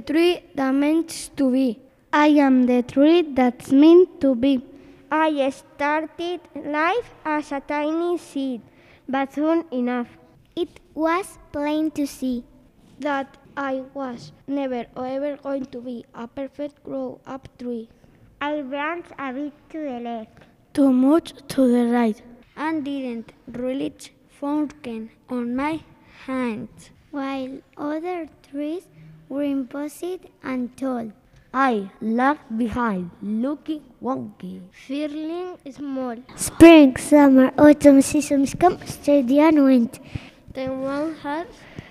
the tree that meant to be. I am the tree that's meant to be. I started life as a tiny seed, but soon enough. It was plain to see that I was never or ever going to be a perfect grow up tree. I branched a bit to the left, too much to the right, and didn't reach fortune on my hands, while other trees were imposed and tall. I lagged behind, looking wonky, feeling small. Spring, summer, autumn seasons come, steady and went. The one has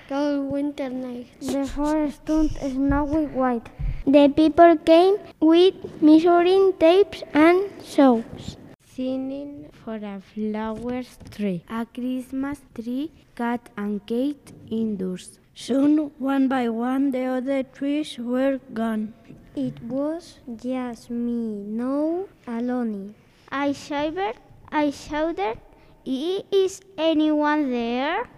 cold winter nights. The forest turned snowy white. The people came with measuring tapes and saws. Singing for a flower tree, a Christmas tree cut and caked indoors. Soon, one by one, the other trees were gone. It was just me, no alone. I shivered, I shouted, Is anyone there?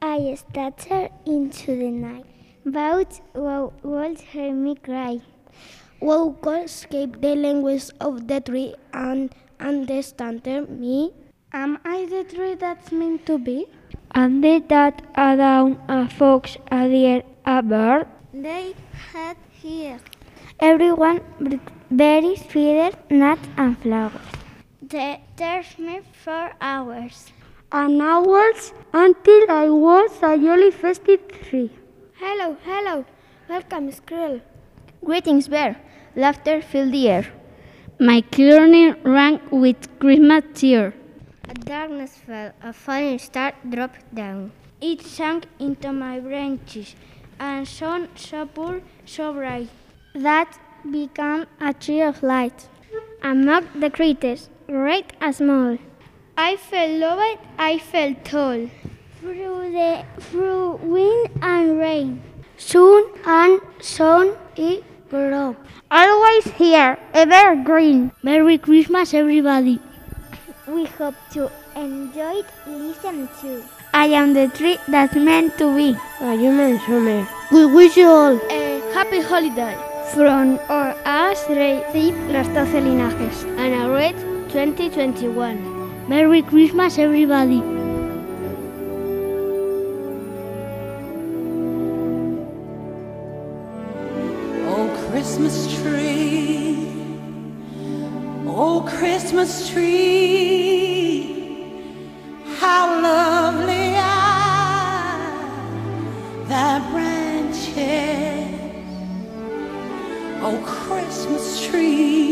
I stuttered into the night, but Walt heard me cry. Walt could escape the language of the tree and understand me. Am I the tree that's meant to be? And did that a down, a fox, a deer, a bird? They had here. Everyone berries, feathers, nuts, and flowers. They searched me for hours. And hours until I was a jolly festive tree. Hello, hello. Welcome, Squirrel. Greetings, Bear. Laughter filled the air. My clearing rang with Christmas cheer. A darkness fell, a falling star dropped down. It sank into my branches, and shone so pure, so bright, that became a tree of light. Among the creatures, great and small, I felt loved, I felt tall, through the through wind and rain. Soon and soon it grew. Always here, evergreen. Merry Christmas, everybody. We hope to enjoy it, listen to. I am the tree that's meant to be. A human summer. We wish you all a happy holiday. From our us receive los doce linajes and a great 2021. Merry Christmas, everybody. Oh, Christmas tree. Oh, Christmas tree. Christmas tree.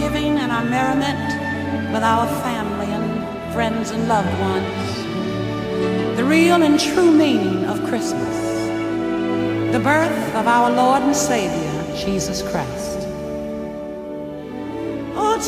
Giving and our merriment with our family and friends and loved ones the real and true meaning of Christmas, the birth of our Lord and Savior, Jesus Christ. Oh,